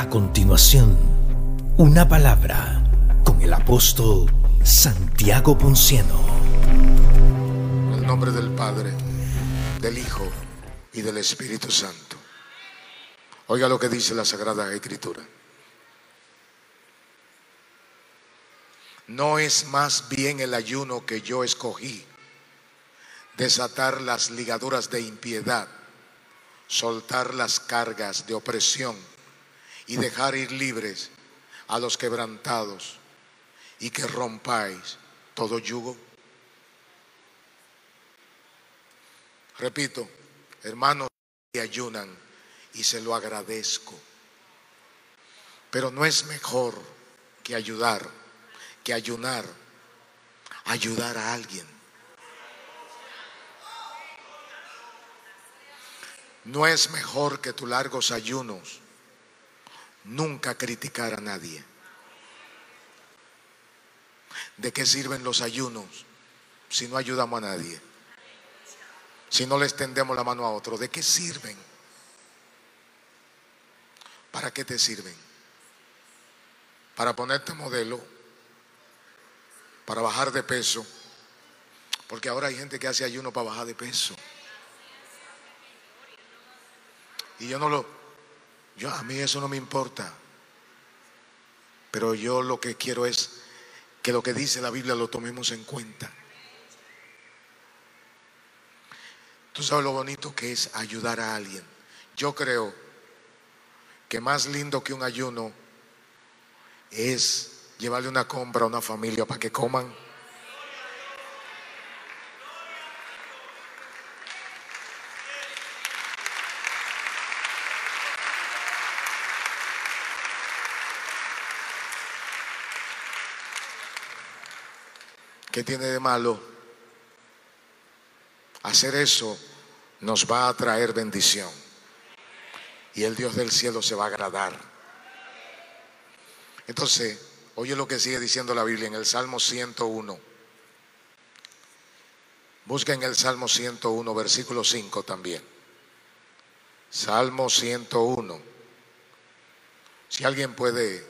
A continuación, una palabra con el apóstol Santiago Ponciano. En el nombre del Padre, del Hijo y del Espíritu Santo. Oiga lo que dice la Sagrada Escritura. No es más bien el ayuno que yo escogí, desatar las ligaduras de impiedad, soltar las cargas de opresión y dejar ir libres a los quebrantados y que rompáis todo yugo. Repito, hermanos que ayunan y se lo agradezco, pero no es mejor que ayudar, que ayunar, ayudar a alguien. No es mejor que tus largos ayunos nunca criticar a nadie. ¿De qué sirven los ayunos si no ayudamos a nadie? Si no le extendemos la mano a otro, ¿de qué sirven? ¿Para qué te sirven? Para ponerte modelo, para bajar de peso, porque ahora hay gente que hace ayuno para bajar de peso. Y yo no lo, yo a mí eso no me importa. Pero yo lo que quiero es que lo que dice la Biblia lo tomemos en cuenta. Tú sabes lo bonito que es ayudar a alguien. Yo creo que más lindo que un ayuno es llevarle una compra a una familia para que coman. ¿Qué tiene de malo? Hacer eso nos va a traer bendición. Y el Dios del cielo se va a agradar. Entonces, oye lo que sigue diciendo la Biblia en el Salmo 101. Busca en el Salmo 101, versículo 5 también. Salmo 101. Si alguien puede,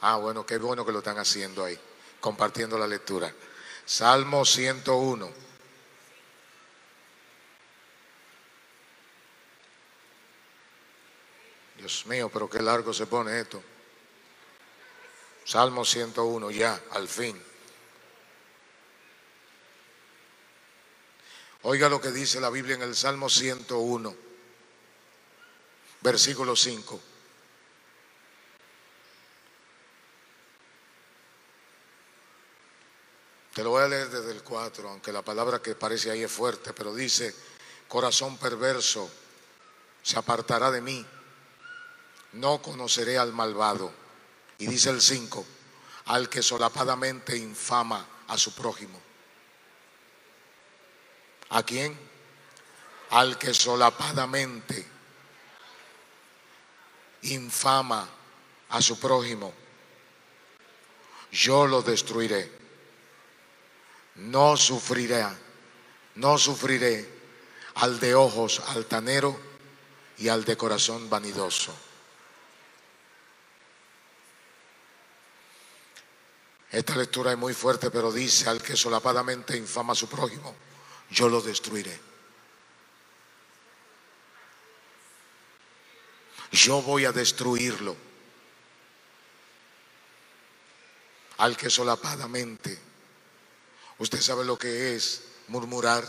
ah, bueno, qué bueno que lo están haciendo ahí, compartiendo la lectura. Salmo 101. Dios mío, pero qué largo se pone esto. Salmo 101, ya, al fin. Oiga lo que dice la Biblia en el Salmo 101, versículo 5. Te lo voy a leer desde el 4, aunque la palabra que parece ahí es fuerte, pero dice, corazón perverso se apartará de mí, no conoceré al malvado. Y dice el 5, al que solapadamente infama a su prójimo. ¿A quién? Al que solapadamente infama a su prójimo. Yo lo destruiré no sufriré, no sufriré al de ojos altanero y al de corazón vanidoso. Esta lectura es muy fuerte, pero dice al que solapadamente infama a su prójimo, yo lo destruiré. Yo voy a destruirlo. Al que solapadamente Usted sabe lo que es murmurar.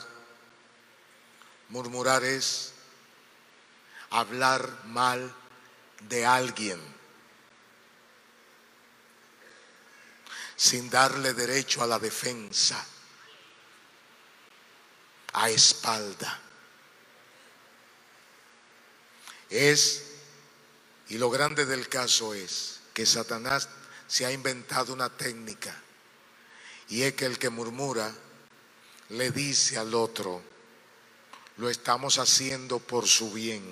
Murmurar es hablar mal de alguien sin darle derecho a la defensa, a espalda. Es, y lo grande del caso es que Satanás se ha inventado una técnica y es que el que murmura le dice al otro, lo estamos haciendo por su bien.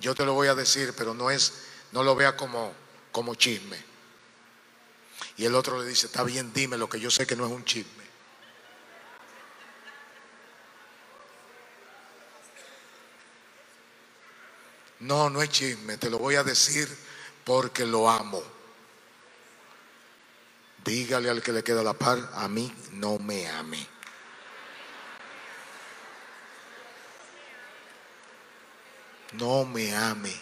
Yo te lo voy a decir, pero no es, no lo vea como, como chisme. Y el otro le dice, está bien, dime lo que yo sé que no es un chisme. No, no es chisme, te lo voy a decir porque lo amo. Dígale al que le queda la par, a mí no me ame. No me ame.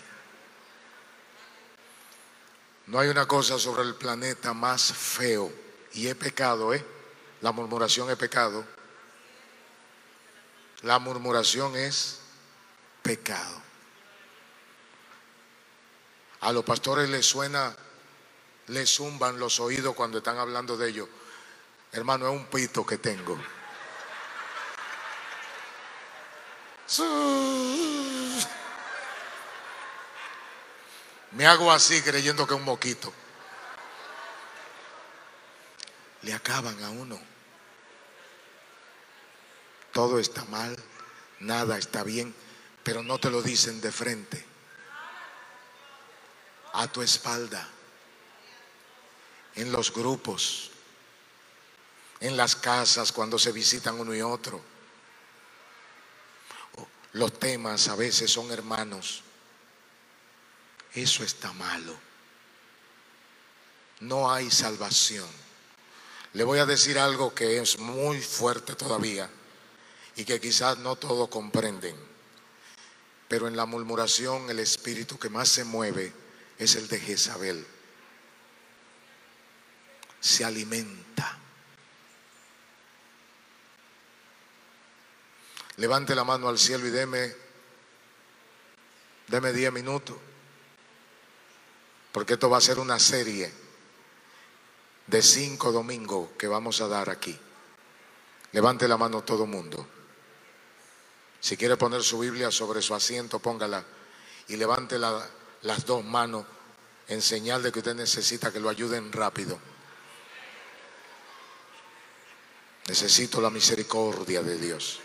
No hay una cosa sobre el planeta más feo y es pecado, ¿eh? La murmuración es pecado. La murmuración es pecado. A los pastores les suena, les zumban los oídos cuando están hablando de ellos. Hermano, es un pito que tengo. Me hago así creyendo que es un moquito. Le acaban a uno. Todo está mal, nada está bien, pero no te lo dicen de frente. A tu espalda. En los grupos. En las casas cuando se visitan uno y otro. Los temas a veces son hermanos eso está malo. No hay salvación. Le voy a decir algo que es muy fuerte todavía y que quizás no todos comprenden. Pero en la murmuración el espíritu que más se mueve es el de Jezabel. Se alimenta. Levante la mano al cielo y deme, deme diez minutos porque esto va a ser una serie de cinco domingos que vamos a dar aquí. Levante la mano todo mundo. Si quiere poner su Biblia sobre su asiento, póngala y levante las dos manos en señal de que usted necesita que lo ayuden rápido. Necesito la misericordia de Dios.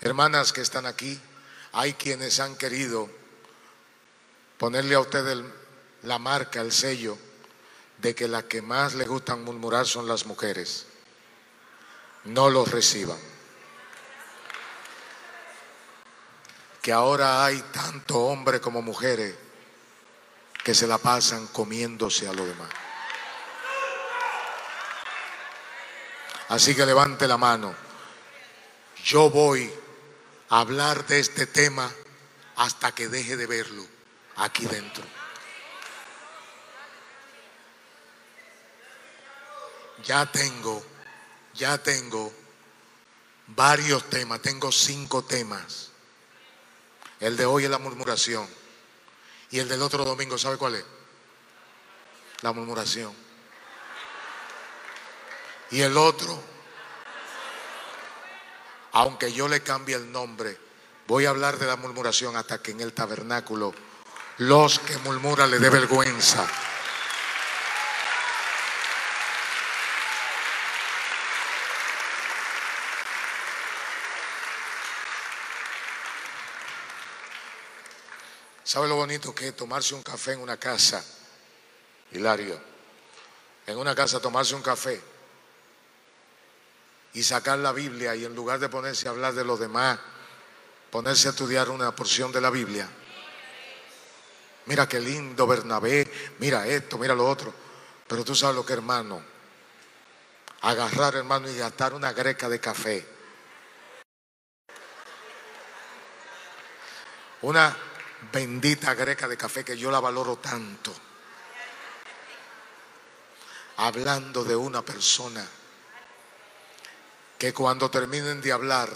Hermanas que están aquí, hay quienes han querido ponerle a usted la marca, el sello, de que las que más le gustan murmurar son las mujeres. No los reciban. Que ahora hay tanto hombre como mujeres que se la pasan comiéndose a lo demás. Así que levante la mano. Yo voy hablar de este tema hasta que deje de verlo aquí dentro. Ya tengo, ya tengo varios temas, tengo cinco temas. El de hoy es la murmuración. Y el del otro domingo, ¿sabe cuál es? La murmuración. Y el otro aunque yo le cambie el nombre, voy a hablar de la murmuración hasta que en el tabernáculo los que murmuran le dé vergüenza. ¿Sabe lo bonito que es tomarse un café en una casa? Hilario, en una casa tomarse un café y sacar la Biblia y en lugar de ponerse a hablar de los demás, ponerse a estudiar una porción de la Biblia. Mira qué lindo Bernabé, mira esto, mira lo otro. Pero tú sabes lo que hermano, agarrar hermano y gastar una greca de café. Una bendita greca de café que yo la valoro tanto. Hablando de una persona que cuando terminen de hablar,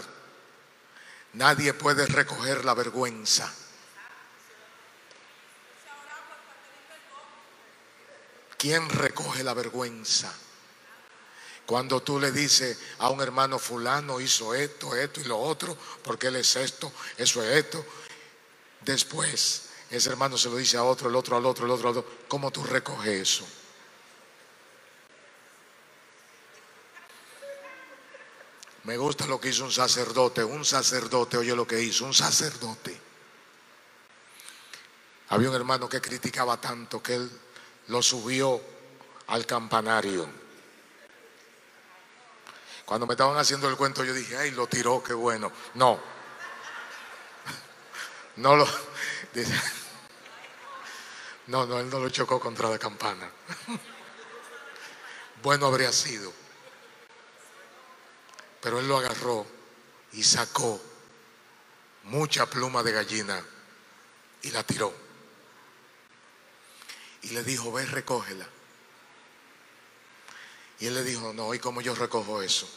nadie puede recoger la vergüenza. ¿Quién recoge la vergüenza? Cuando tú le dices a un hermano fulano hizo esto, esto y lo otro, porque él es esto, eso es esto. Después ese hermano se lo dice a otro, el otro al otro, el otro al otro. ¿Cómo tú recoges eso? Me gusta lo que hizo un sacerdote. Un sacerdote, oye lo que hizo, un sacerdote. Había un hermano que criticaba tanto que él lo subió al campanario. Cuando me estaban haciendo el cuento, yo dije, ay, lo tiró, qué bueno. No. No lo. No, no, él no lo chocó contra la campana. Bueno habría sido. Pero él lo agarró y sacó mucha pluma de gallina y la tiró. Y le dijo, ve, recógela. Y él le dijo, no, ¿y cómo yo recojo eso?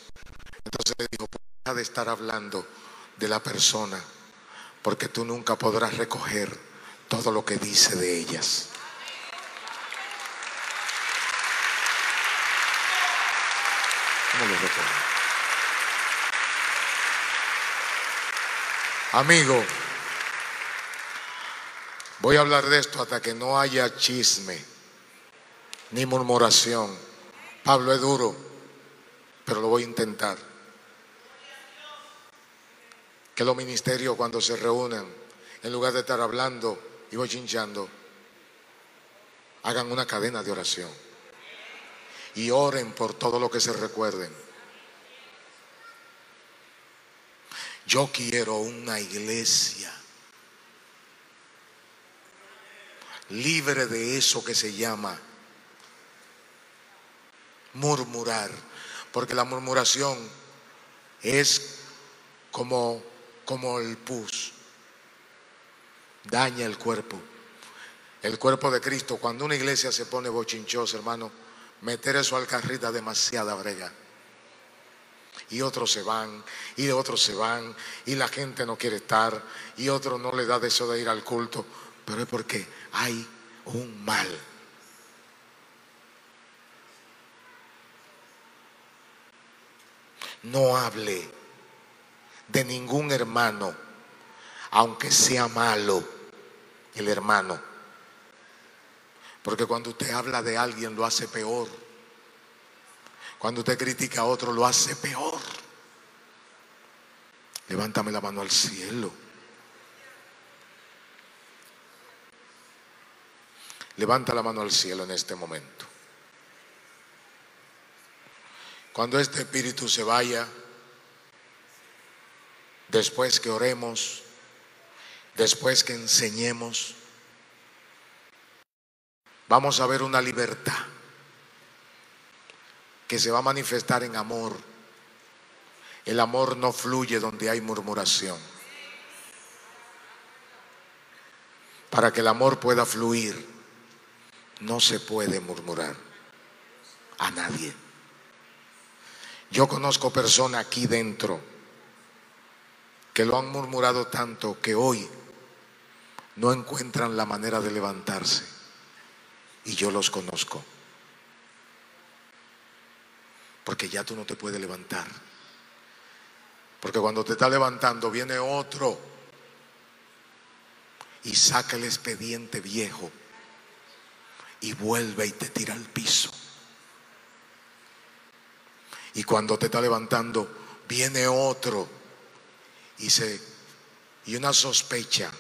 Entonces le dijo, deja de estar hablando de la persona, porque tú nunca podrás recoger todo lo que dice de ellas. Amigo, voy a hablar de esto hasta que no haya chisme ni murmuración. Pablo es duro, pero lo voy a intentar. Que los ministerios cuando se reúnen, en lugar de estar hablando y bochinchando, hagan una cadena de oración y oren por todo lo que se recuerden. Yo quiero una iglesia libre de eso que se llama murmurar, porque la murmuración es como, como el pus, daña el cuerpo. El cuerpo de Cristo, cuando una iglesia se pone bochinchosa, hermano, meter eso al carrita demasiada brega. Y otros se van, y otros se van, y la gente no quiere estar, y otros no le da deseo de ir al culto, pero es porque hay un mal. No hable de ningún hermano, aunque sea malo el hermano. Porque cuando usted habla de alguien lo hace peor. Cuando usted critica a otro lo hace peor. Levántame la mano al cielo. Levanta la mano al cielo en este momento. Cuando este espíritu se vaya, después que oremos, después que enseñemos, vamos a ver una libertad que se va a manifestar en amor. El amor no fluye donde hay murmuración. Para que el amor pueda fluir, no se puede murmurar a nadie. Yo conozco personas aquí dentro que lo han murmurado tanto que hoy no encuentran la manera de levantarse. Y yo los conozco porque ya tú no te puedes levantar. Porque cuando te está levantando viene otro y saca el expediente viejo y vuelve y te tira al piso. Y cuando te está levantando viene otro y se y una sospecha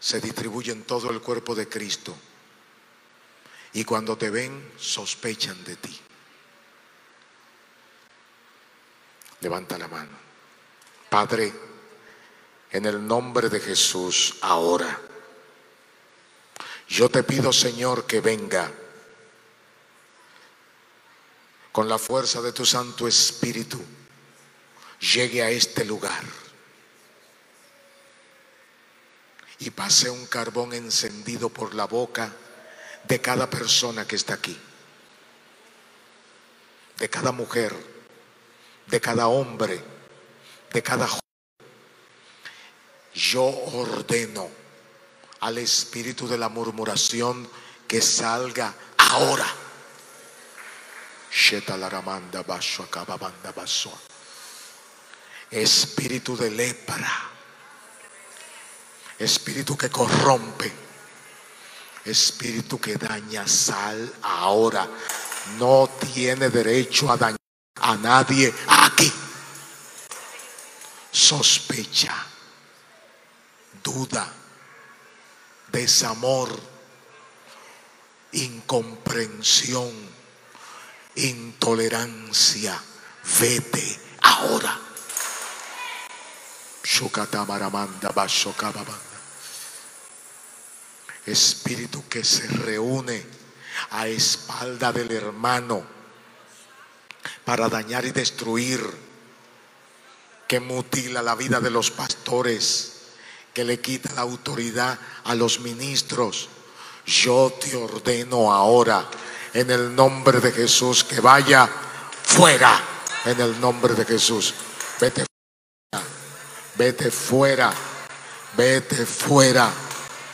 se distribuye en todo el cuerpo de Cristo. Y cuando te ven sospechan de ti. Levanta la mano. Padre, en el nombre de Jesús, ahora, yo te pido, Señor, que venga con la fuerza de tu Santo Espíritu, llegue a este lugar y pase un carbón encendido por la boca de cada persona que está aquí, de cada mujer de cada hombre, de cada joven. Yo ordeno al espíritu de la murmuración que salga ahora. Espíritu de lepra, espíritu que corrompe, espíritu que daña sal ahora, no tiene derecho a dañar a nadie aquí. Sospecha, duda, desamor, incomprensión, intolerancia, vete ahora. Espíritu que se reúne a espalda del hermano para dañar y destruir, que mutila la vida de los pastores, que le quita la autoridad a los ministros. Yo te ordeno ahora, en el nombre de Jesús, que vaya fuera, en el nombre de Jesús. Vete fuera, vete fuera, vete fuera,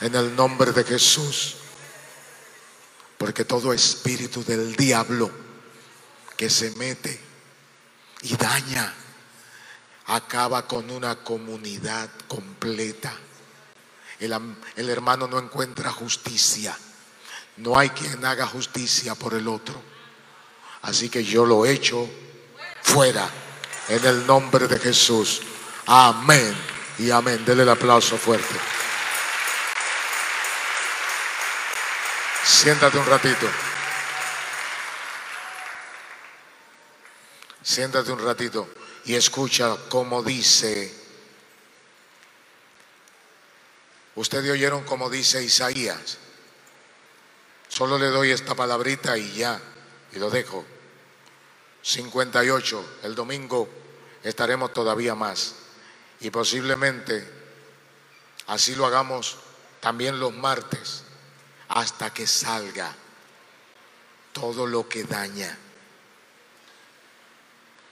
en el nombre de Jesús. Porque todo espíritu del diablo que se mete y daña, acaba con una comunidad completa. El, el, hermano no encuentra justicia. No hay quien haga justicia por el otro. Así que yo lo echo fuera en el nombre de Jesús. Amén y amén. Dele el aplauso fuerte. Siéntate un ratito. Siéntate un ratito y escucha cómo dice. Ustedes oyeron cómo dice Isaías. Solo le doy esta palabrita y ya, y lo dejo. 58, el domingo estaremos todavía más. Y posiblemente así lo hagamos también los martes, hasta que salga todo lo que daña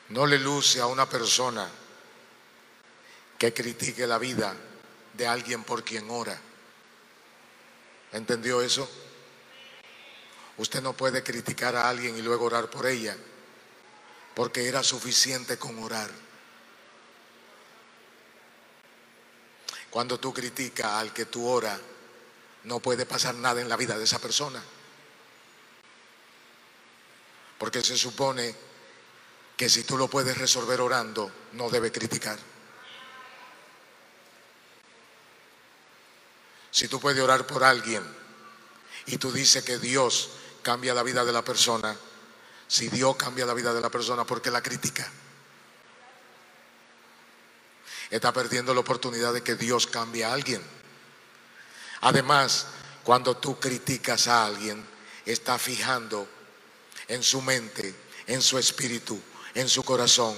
no le luce a una persona que critique la vida de alguien por quien ora. ¿Entendió eso? Usted no puede criticar a alguien y luego orar por ella, porque era suficiente con orar. Cuando tú criticas al que tú oras, no puede pasar nada en la vida de esa persona. Porque se supone que si tú lo puedes resolver orando, no debe criticar. Si tú puedes orar por alguien y tú dices que Dios cambia la vida de la persona, si Dios cambia la vida de la persona, ¿por qué la critica? Está perdiendo la oportunidad de que Dios cambie a alguien. Además, cuando tú criticas a alguien, está fijando en su mente, en su espíritu, en su corazón,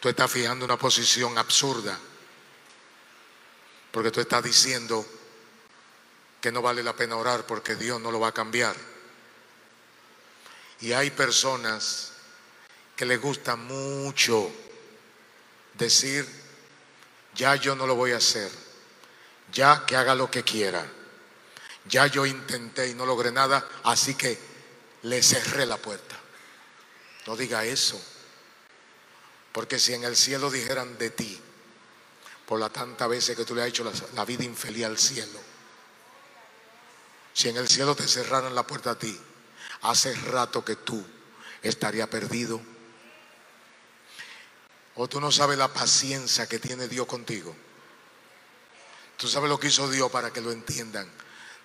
tú estás fijando una posición absurda. Porque tú estás diciendo que no vale la pena orar porque Dios no lo va a cambiar. Y hay personas que les gusta mucho decir, ya yo no lo voy a hacer, ya que haga lo que quiera, ya yo intenté y no logré nada, así que le cerré la puerta. No diga eso. Porque si en el cielo dijeran de ti, por la tanta veces que tú le has hecho la, vida infeliz al cielo, si en el cielo te cerraran la puerta a ti, hace rato que tú estarías perdido. O tú no sabes la paciencia que tiene Dios contigo. Tú sabes lo que hizo Dios para que lo entiendan.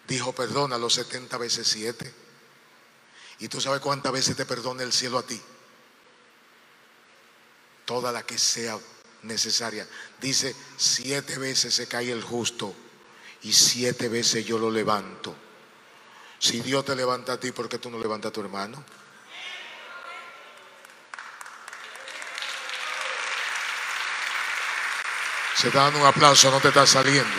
Dijo, perdona los 70 veces 7. Y tú sabes cuántas veces te perdona el cielo a ti toda la que sea necesaria. Dice, siete veces se cae el justo y siete veces yo lo levanto. Si Dios te levanta a ti, ¿por qué tú no levantas a tu hermano? Se está dando un aplauso, no te está saliendo.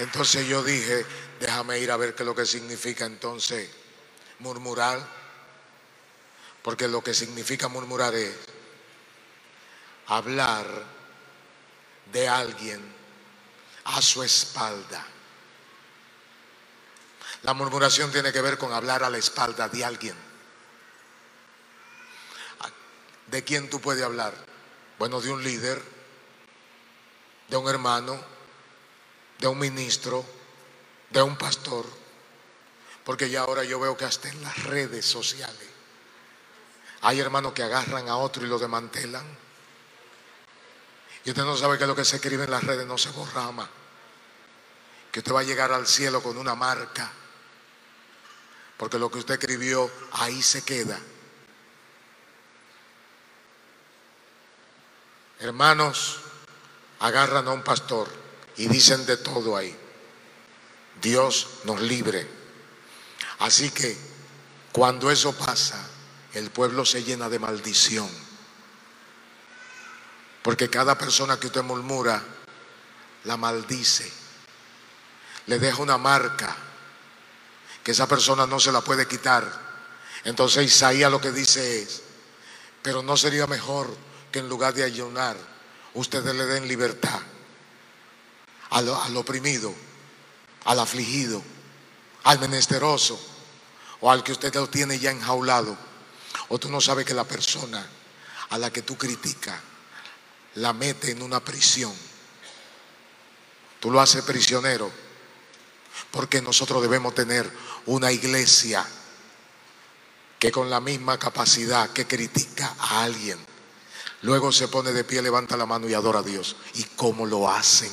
Entonces yo dije, déjame ir a ver qué es lo que significa entonces murmurar. Porque lo que significa murmurar es hablar de alguien a su espalda. La murmuración tiene que ver con hablar a la espalda de alguien. ¿De quién tú puedes hablar? Bueno, de un líder, de un hermano, de un ministro, de un pastor. Porque ya ahora yo veo que hasta en las redes sociales hay hermanos que agarran a otro y lo desmantelan. Y usted no sabe que lo que se escribe en las redes no se borrama. Que usted va a llegar al cielo con una marca. porque lo que usted escribió ahí se queda. Hermanos, agarran a un pastor y dicen de todo ahí. Dios nos libre. Así que cuando eso pasa, el pueblo se llena de maldición. Porque cada persona que usted murmura, la maldice. Le deja una marca que esa persona no se la puede quitar. Entonces Isaías lo que dice es, pero no sería mejor que en lugar de ayunar, ustedes le den libertad al, oprimido, al afligido, al menesteroso o al que usted lo tiene ya enjaulado. O tú no sabes que la persona a la que tú criticas la mete en una prisión. Tú lo haces prisionero porque nosotros debemos tener una iglesia que con la misma capacidad que critica a alguien, luego se pone de pie, levanta la mano y adora a Dios. ¿Y cómo lo hacen?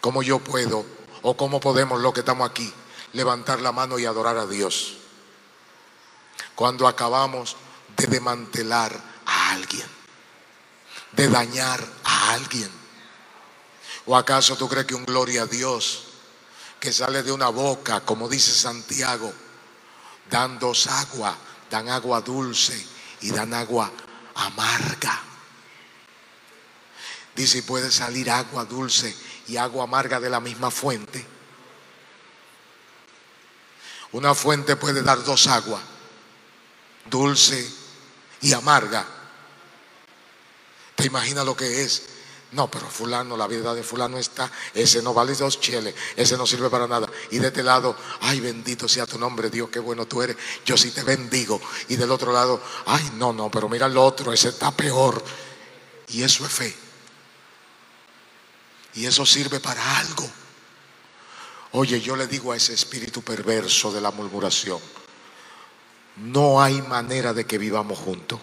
¿Cómo yo puedo o cómo podemos los que estamos aquí levantar la mano y adorar a Dios? Cuando acabamos de desmantelar a alguien, de dañar a alguien. ¿O acaso tú crees que un gloria a Dios que sale de una boca, como dice Santiago, dan dos agua, dan agua dulce y dan agua amarga? Dice, puede salir agua dulce y agua amarga de la misma fuente. Una fuente puede dar dos aguas, dulce y amarga. ¿Te imaginas lo que es? No, pero fulano, la vida de fulano está, ese no vale dos cheles, ese no sirve para nada. Y de este lado, ay, bendito sea tu nombre, Dios, qué bueno tú eres, yo sí te bendigo. Y del otro lado, ay, no, no, pero mira el otro, ese está peor. Y eso es fe. Y eso sirve para algo. Oye, yo le digo a ese espíritu perverso de la murmuración, no hay manera de que vivamos juntos.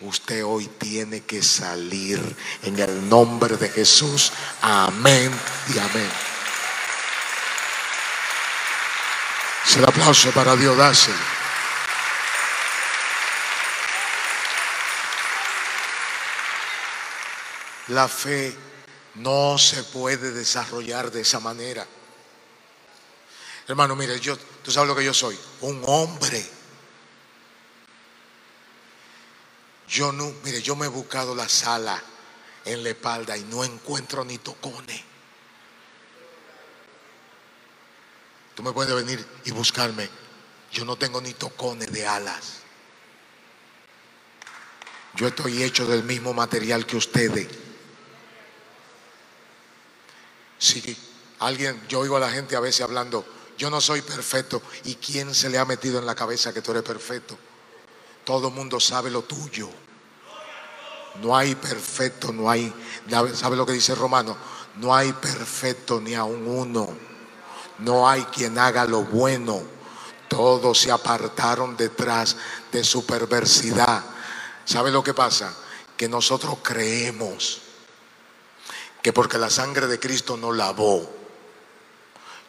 Usted hoy tiene que salir en el nombre de Jesús. Amén y amén. Es el aplauso para Dios, dáselo. La fe no se puede desarrollar de esa manera. Hermano, mire, yo, tú sabes lo que yo soy, un hombre. Yo no, mire, yo me he buscado la sala en la espalda y no encuentro ni tocones. Tú me puedes venir y buscarme. Yo no tengo ni tocones de alas. Yo estoy hecho del mismo material que ustedes. Si alguien, yo oigo a la gente a veces hablando, yo no soy perfecto. ¿Y quién se le ha metido en la cabeza que tú eres perfecto? Todo el mundo sabe lo tuyo. No hay perfecto, no hay, ¿sabe lo que dice Romano? No hay perfecto ni aun uno. No hay quien haga lo bueno. Todos se apartaron detrás de su perversidad. ¿Sabe lo que pasa? Que nosotros creemos que porque la sangre de Cristo nos lavó,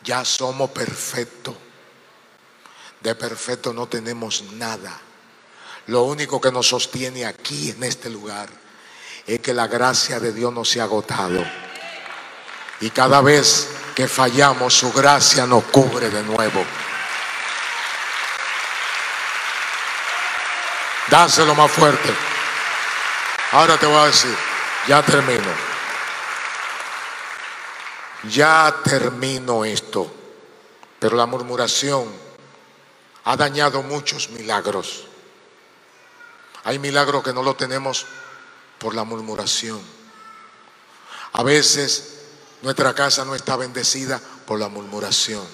ya somos perfectos. De perfecto no tenemos nada. Lo único que nos sostiene aquí en este lugar es que la gracia de Dios no se ha agotado. Y cada vez que fallamos, su gracia nos cubre de nuevo. Dáselo más fuerte. Ahora te voy a decir, ya termino. Ya termino esto, pero la murmuración ha dañado muchos milagros. Hay milagros que no lo tenemos por la murmuración. A veces nuestra casa no está bendecida por la murmuración.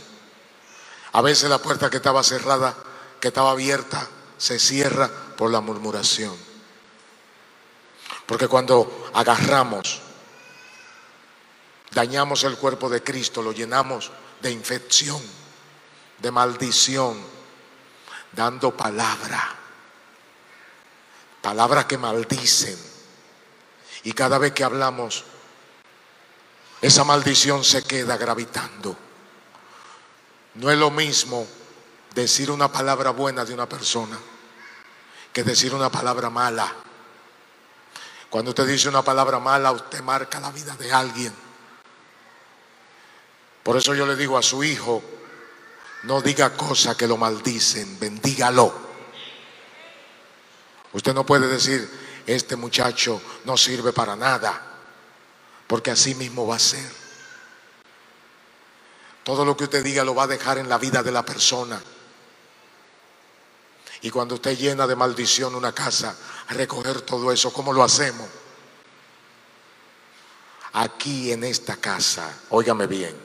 A veces la puerta que estaba cerrada, que estaba abierta, se cierra por la murmuración. Porque cuando agarramos dañamos el cuerpo de Cristo, lo llenamos de infección, de maldición, dando palabra, palabras que maldicen. Y cada vez que hablamos, esa maldición se queda gravitando. No es lo mismo decir una palabra buena de una persona que decir una palabra mala. Cuando usted dice una palabra mala, usted marca la vida de alguien. Por eso yo le digo a su hijo, no diga cosas que lo maldicen, bendígalo. Usted no puede decir, este muchacho no sirve para nada, porque así mismo va a ser. Todo lo que usted diga lo va a dejar en la vida de la persona. Y cuando usted llena de maldición una casa, recoger todo eso, ¿cómo lo hacemos? Aquí en esta casa, óigame bien,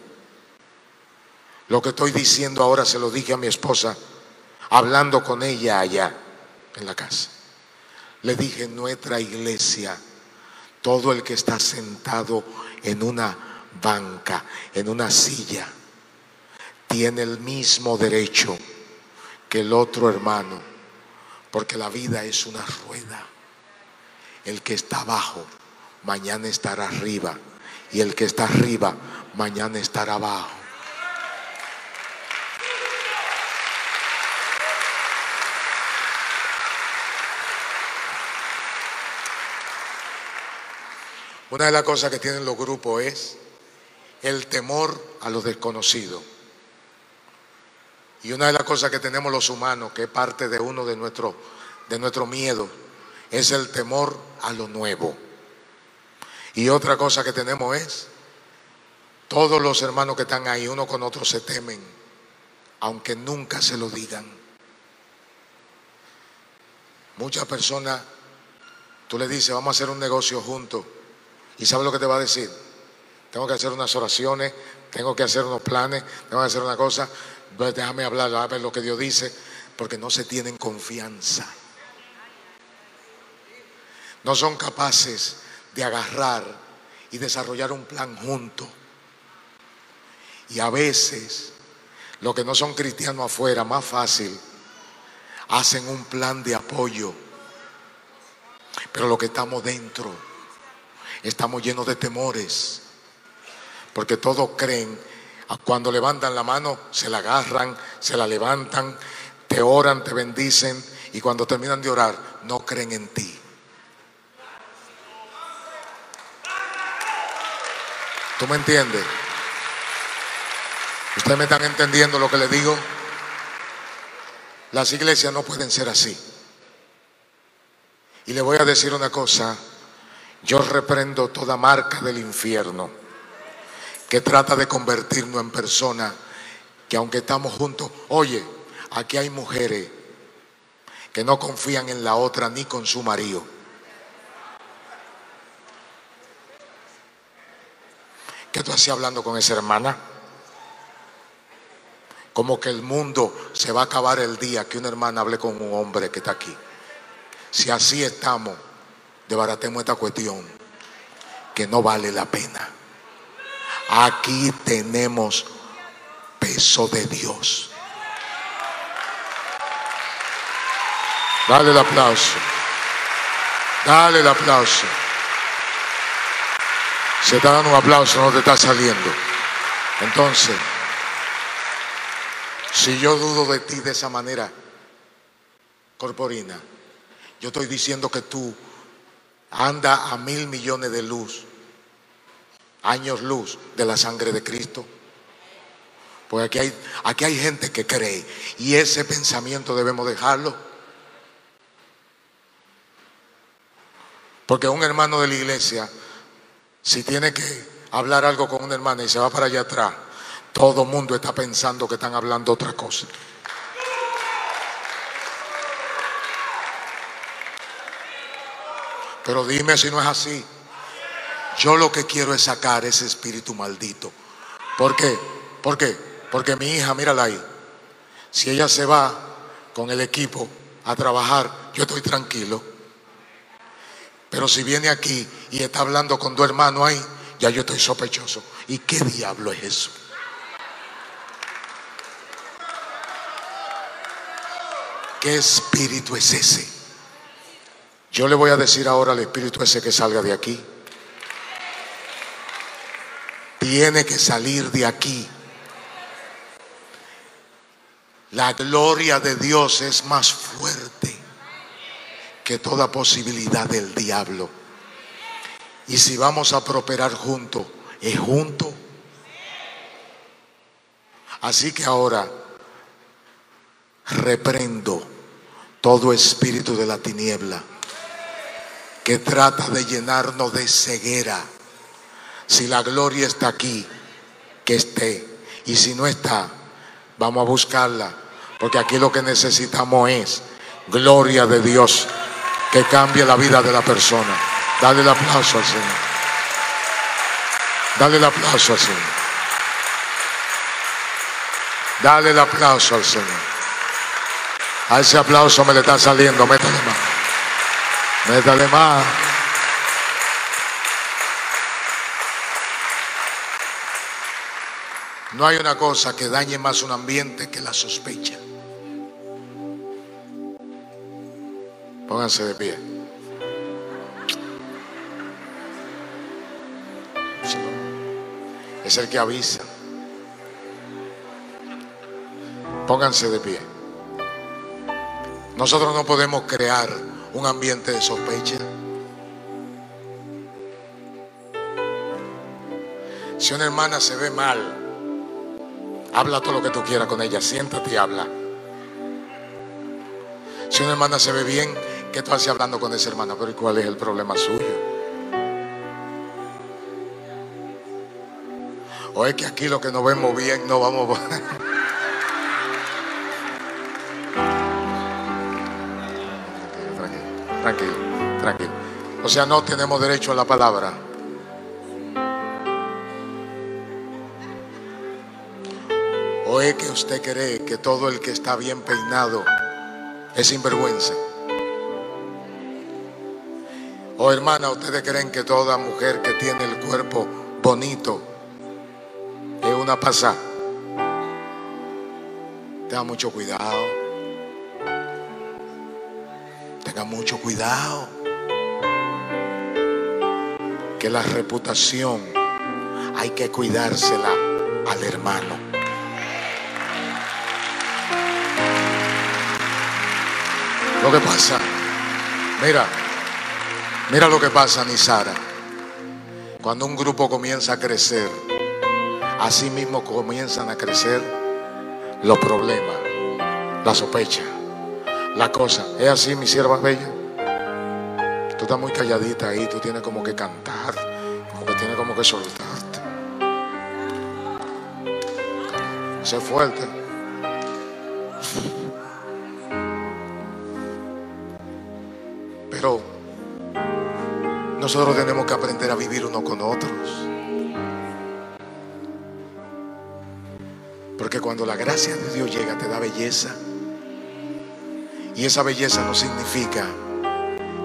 lo que estoy diciendo ahora se lo dije a mi esposa, hablando con ella allá en la casa. Le dije, nuestra iglesia, todo el que está sentado en una banca, en una silla, tiene el mismo derecho que el otro hermano, porque la vida es una rueda. El que está abajo, mañana estará arriba, y el que está arriba, mañana estará abajo. Una de las cosas que tienen los grupos es el temor a lo desconocido. Y una de las cosas que tenemos los humanos, que es parte de uno de nuestro, de nuestro miedo, es el temor a lo nuevo. Y otra cosa que tenemos es, todos los hermanos que están ahí, uno con otro, se temen, aunque nunca se lo digan. Muchas personas, tú le dices, vamos a hacer un negocio juntos ¿Y sabe lo que te va a decir? Tengo que hacer unas oraciones, tengo que hacer unos planes, tengo que hacer una cosa. Déjame hablar, a ver lo que Dios dice, porque no se tienen confianza. No son capaces de agarrar y desarrollar un plan junto. Y a veces, los que no son cristianos afuera, más fácil, hacen un plan de apoyo. Pero los que estamos dentro, estamos llenos de temores, porque todos creen, cuando levantan la mano, se la agarran, se la levantan, te oran, te bendicen, y cuando terminan de orar, no creen en ti. ¿Tú me entiendes? ¿Ustedes me están entendiendo lo que le digo? Las iglesias no pueden ser así. Y le voy a decir una cosa, yo reprendo toda marca del infierno que trata de convertirnos en personas que aunque estamos juntos, oye, aquí hay mujeres que no confían en la otra ni con su marido. ¿Qué tú hacías hablando con esa hermana? Como que el mundo se va a acabar el día que una hermana hable con un hombre que está aquí. Si así estamos, debaratemos esta cuestión que no vale la pena. Aquí tenemos peso de Dios. Dale el aplauso. Dale el aplauso. Se está dando un aplauso, no te está saliendo. Entonces, si yo dudo de ti de esa manera, corporina, yo estoy diciendo que tú anda a mil millones de luz, años luz de la sangre de Cristo. Pues aquí hay, aquí hay gente que cree y ese pensamiento debemos dejarlo. Porque un hermano de la iglesia, si tiene que hablar algo con una hermana y se va para allá atrás, todo el mundo está pensando que están hablando otra cosa. Pero dime si no es así. Yo lo que quiero es sacar ese espíritu maldito. ¿Por qué? ¿Por qué? Porque mi hija, mírala ahí. Si ella se va con el equipo a trabajar, yo estoy tranquilo. Pero si viene aquí y está hablando con tu hermano ahí, ya yo estoy sospechoso. ¿Y qué diablo es eso? ¿Qué espíritu es ese? Yo le voy a decir ahora al espíritu ese que salga de aquí. Tiene que salir de aquí. La gloria de Dios es más fuerte que toda posibilidad del diablo. Y si vamos a prosperar juntos, es junto. Así que ahora reprendo todo espíritu de la tiniebla que trata de llenarnos de ceguera. Si la gloria está aquí, que esté. Y si no está, vamos a buscarla. Porque aquí lo que necesitamos es gloria de Dios que cambie la vida de la persona. Dale el aplauso al Señor. Dale el aplauso al Señor. Dale el aplauso al Señor. A ese aplauso me le está saliendo. Métale más. Métale más. No hay una cosa que dañe más un ambiente que la sospecha. Pónganse de pie. Es el que avisa. Pónganse de pie. Nosotros no podemos crear un ambiente de sospecha. Si una hermana se ve mal, habla todo lo que tú quieras con ella, siéntate y habla. Si una hermana se ve bien, ¿qué tú haces hablando con esa hermana? Pero ¿y cuál es el problema suyo? O es que aquí lo que nos vemos bien no vamos O sea, no tenemos derecho a la palabra. ¿O es que usted cree que todo el que está bien peinado es sinvergüenza? ¿O hermana, ustedes creen que toda mujer que tiene el cuerpo bonito es una pasada? Tenga mucho cuidado. Tenga mucho cuidado. Que la reputación hay que cuidársela al hermano. Lo que pasa, mira, mira lo que pasa, Nisara. Cuando un grupo comienza a crecer, así mismo comienzan a crecer los problemas, la sospecha la cosa. Es así, mi sierva bella. Tú estás muy calladita ahí, tú tienes como que cantar, como que tienes como que soltarte. Sé fuerte. Pero nosotros tenemos que aprender a vivir uno con otros. Porque cuando la gracia de Dios llega te da belleza. Y esa belleza no significa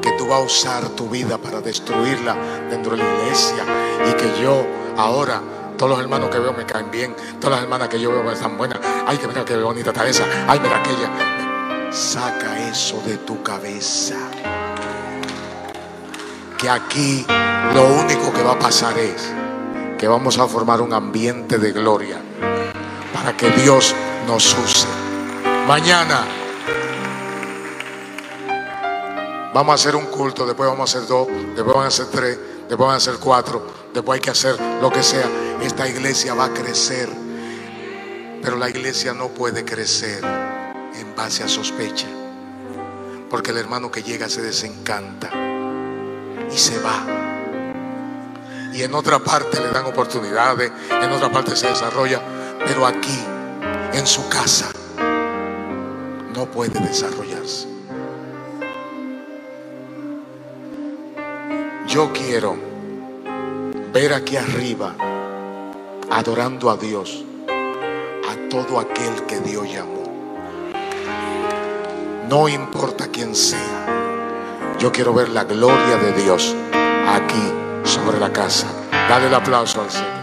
que tú vas a usar tu vida para destruirla dentro de la iglesia y que yo ahora todos los hermanos que veo me caen bien, todas las hermanas que yo veo están buenas. Ay, que mira qué bonita está esa. Ay, mira aquella. Saca eso de tu cabeza. Que aquí lo único que va a pasar es que vamos a formar un ambiente de gloria para que Dios nos use. Mañana Vamos a hacer un culto, después vamos a hacer dos, después vamos a hacer tres, después vamos a hacer cuatro, después hay que hacer lo que sea. Esta iglesia va a crecer, pero la iglesia no puede crecer en base a sospecha, porque el hermano que llega se desencanta y se va. Y en otra parte le dan oportunidades, en otra parte se desarrolla, pero aquí, en su casa, no puede desarrollarse. Yo quiero ver aquí arriba, adorando a Dios, a todo aquel que Dios llamó. No importa quién sea. Yo quiero ver la gloria de Dios aquí sobre la casa. Dale el aplauso al Señor.